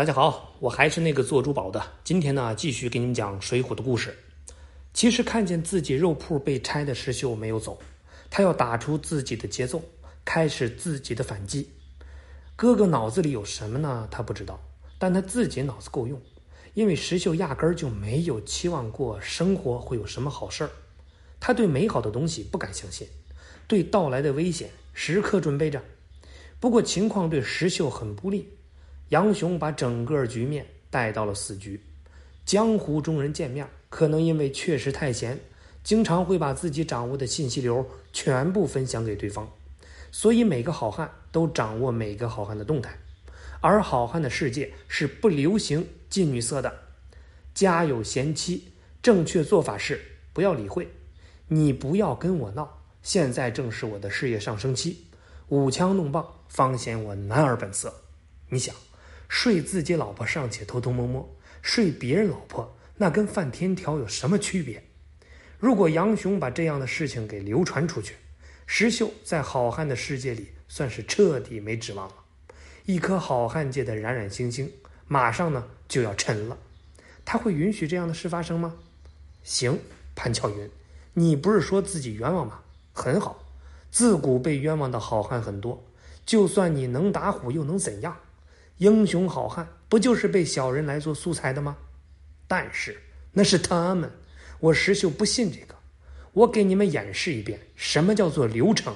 大家好，我还是那个做珠宝的。今天呢，继续给你们讲《水浒》的故事。其实看见自己肉铺被拆的石秀没有走，他要打出自己的节奏，开始自己的反击。哥哥脑子里有什么呢？他不知道，但他自己脑子够用，因为石秀压根儿就没有期望过生活会有什么好事儿。他对美好的东西不敢相信，对到来的危险时刻准备着。不过情况对石秀很不利，杨雄把整个局面带到了死局。江湖中人见面，可能因为确实太闲，经常会把自己掌握的信息流全部分享给对方，所以每个好汉都掌握每个好汉的动态。而好汉的世界是不流行近女色的，家有贤妻，正确做法是不要理会。你不要跟我闹，现在正是我的事业上升期，舞枪弄棒方显我男儿本色。你想，睡自己老婆尚且偷偷摸摸，睡别人老婆那跟犯天条有什么区别？如果杨雄把这样的事情给流传出去，石秀在好汉的世界里算是彻底没指望了，一颗好汉界的冉冉星星，马上呢就要沉了。他会允许这样的事发生吗？行，潘巧云。你不是说自己冤枉吗？很好，自古被冤枉的好汉很多，就算你能打虎又能怎样？英雄好汉不就是被小人来做素材的吗？但是那是他们，我石秀不信这个。我给你们演示一遍，什么叫做流程。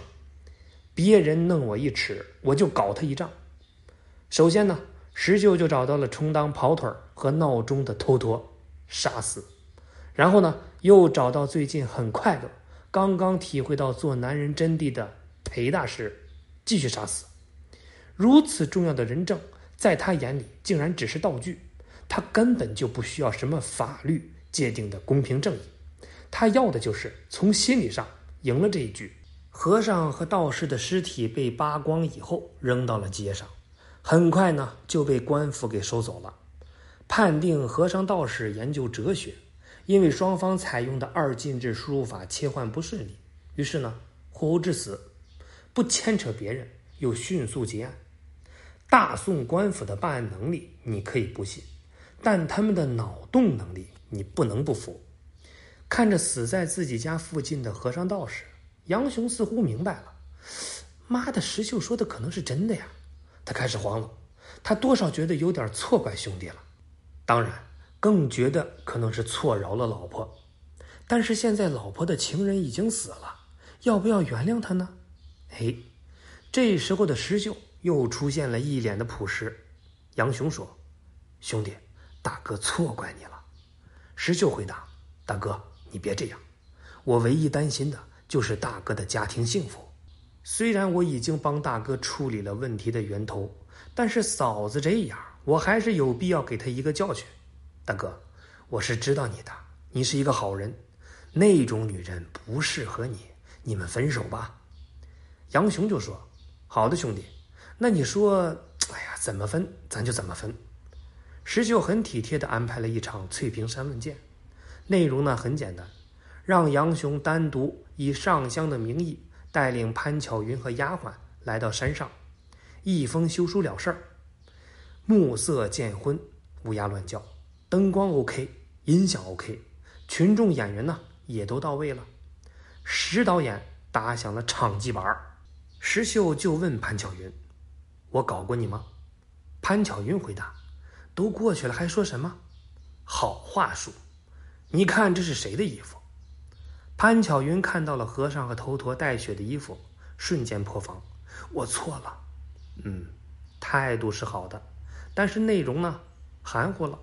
别人弄我一尺，我就搞他一丈。首先呢，石秀就找到了充当跑腿和闹钟的头陀，杀死。然后呢，又找到最近很快乐、刚刚体会到做男人真谛的裴大师，继续杀死。如此重要的人证，在他眼里竟然只是道具，他根本就不需要什么法律界定的公平正义，他要的就是从心理上赢了这一局。和尚和道士的尸体被扒光以后，扔到了街上，很快呢就被官府给收走了，判定和尚道士研究哲学。因为双方采用的二进制输入法切换不顺利，于是呢，互殴致死，不牵扯别人，又迅速结案。大宋官府的办案能力你可以不信，但他们的脑洞能力你不能不服。看着死在自己家附近的和尚道士，杨雄似乎明白了，妈的，石秀说的可能是真的呀！他开始慌了，他多少觉得有点错怪兄弟了，当然。更觉得可能是错饶了老婆，但是现在老婆的情人已经死了，要不要原谅他呢？哎，这时候的石秀又出现了一脸的朴实。杨雄说：“兄弟，大哥错怪你了。”石秀回答：“大哥，你别这样，我唯一担心的就是大哥的家庭幸福。虽然我已经帮大哥处理了问题的源头，但是嫂子这样，我还是有必要给他一个教训。”大哥，我是知道你的，你是一个好人，那种女人不适合你，你们分手吧。杨雄就说：“好的，兄弟，那你说，哎呀，怎么分，咱就怎么分。”石秀很体贴的安排了一场翠屏山论剑，内容呢很简单，让杨雄单独以上香的名义带领潘巧云和丫鬟来到山上，一封休书了事儿。暮色渐昏，乌鸦乱叫。灯光 OK，音响 OK，群众演员呢也都到位了。石导演打响了场记板石秀就问潘巧云：“我搞过你吗？”潘巧云回答：“都过去了，还说什么？好话术！你看这是谁的衣服？”潘巧云看到了和尚和头陀带血的衣服，瞬间破防：“我错了。”嗯，态度是好的，但是内容呢含糊了。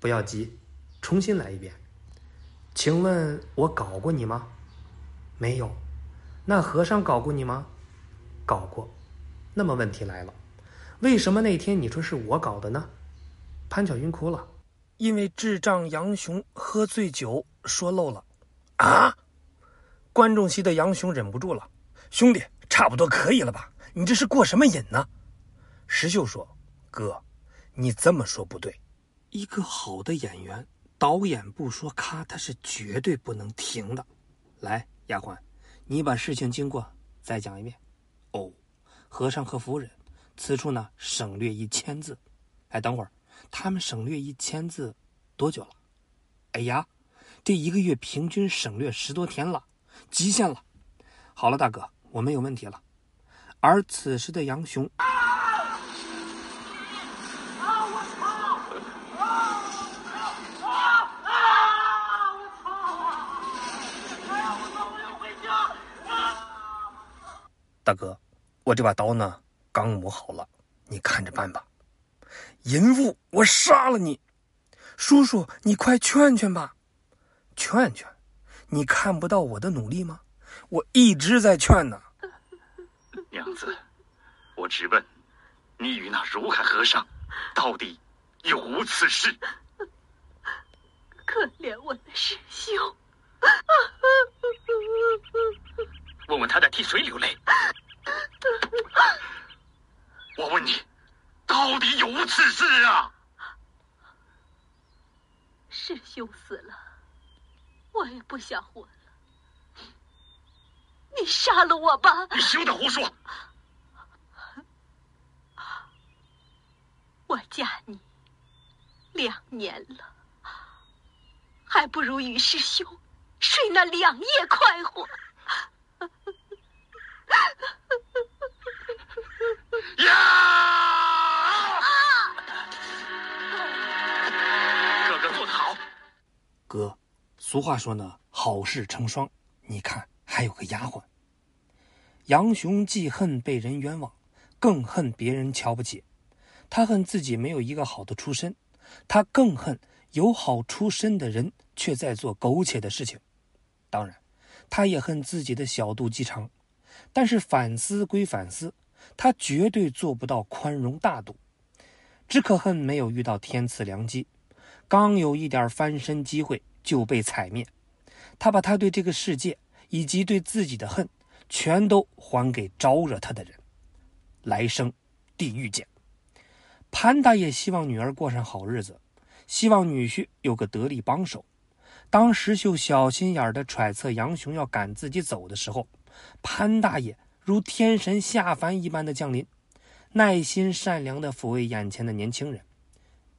不要急，重新来一遍。请问我搞过你吗？没有。那和尚搞过你吗？搞过。那么问题来了，为什么那天你说是我搞的呢？潘巧云哭了，因为智障杨雄喝醉酒说漏了。啊！观众席的杨雄忍不住了，兄弟，差不多可以了吧？你这是过什么瘾呢？石秀说：“哥，你这么说不对。”一个好的演员，导演不说咔，他是绝对不能停的。来，丫鬟，你把事情经过再讲一遍。哦，和尚和夫人，此处呢省略一千字。哎，等会儿，他们省略一千字多久了？哎呀，这一个月平均省略十多天了，极限了。好了，大哥，我们有问题了。而此时的杨雄。大哥，我这把刀呢，刚磨好了，你看着办吧。淫妇，我杀了你！叔叔，你快劝劝吧。劝劝？你看不到我的努力吗？我一直在劝呢。娘子，我直问，你与那如海和尚到底有无此事？可怜我的师兄。问问他在替谁流泪？我问你，到底有无此事啊？师兄死了，我也不想活了。你杀了我吧！你休得胡说！我嫁你两年了，还不如与师兄睡那两夜快活。哥，俗话说呢，好事成双。你看，还有个丫鬟。杨雄既恨被人冤枉，更恨别人瞧不起。他恨自己没有一个好的出身，他更恨有好出身的人却在做苟且的事情。当然，他也恨自己的小肚鸡肠。但是反思归反思，他绝对做不到宽容大度。只可恨没有遇到天赐良机，刚有一点翻身机会就被踩灭。他把他对这个世界以及对自己的恨，全都还给招惹他的人。来生，地狱见。潘大爷希望女儿过上好日子，希望女婿有个得力帮手。当石秀小心眼的揣测杨雄要赶自己走的时候，潘大爷如天神下凡一般的降临，耐心善良的抚慰眼前的年轻人。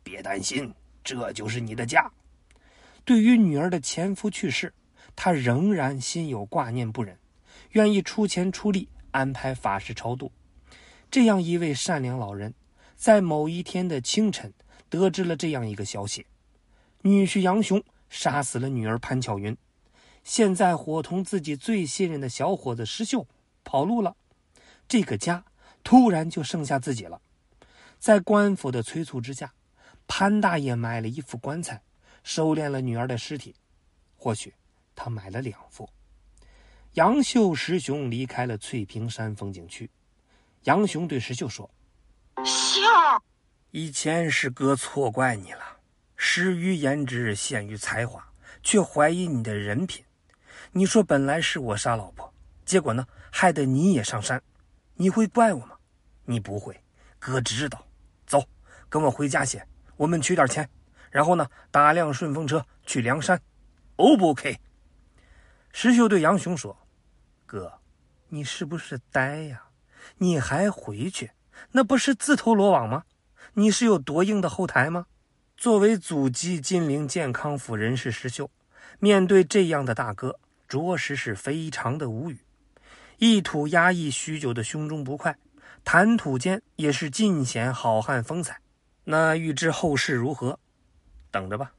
别担心，这就是你的家。对于女儿的前夫去世，他仍然心有挂念不忍，愿意出钱出力安排法事超度。这样一位善良老人，在某一天的清晨，得知了这样一个消息：女婿杨雄杀死了女儿潘巧云。现在伙同自己最信任的小伙子石秀跑路了，这个家突然就剩下自己了。在官府的催促之下，潘大爷买了一副棺材，收敛了女儿的尸体。或许他买了两副。杨秀、石雄离开了翠屏山风景区。杨雄对石秀说：“秀，以前是哥错怪你了，失于颜值，陷于才华，却怀疑你的人品。”你说本来是我杀老婆，结果呢，害得你也上山，你会怪我吗？你不会，哥知道。走，跟我回家先，我们取点钱，然后呢，打辆顺风车去梁山，O 不 OK？石秀对杨雄说：“哥，你是不是呆呀？你还回去，那不是自投罗网吗？你是有多硬的后台吗？”作为祖籍金陵健康府人士，石秀面对这样的大哥。着实是非常的无语，一吐压抑许久的胸中不快，谈吐间也是尽显好汉风采。那预知后事如何，等着吧。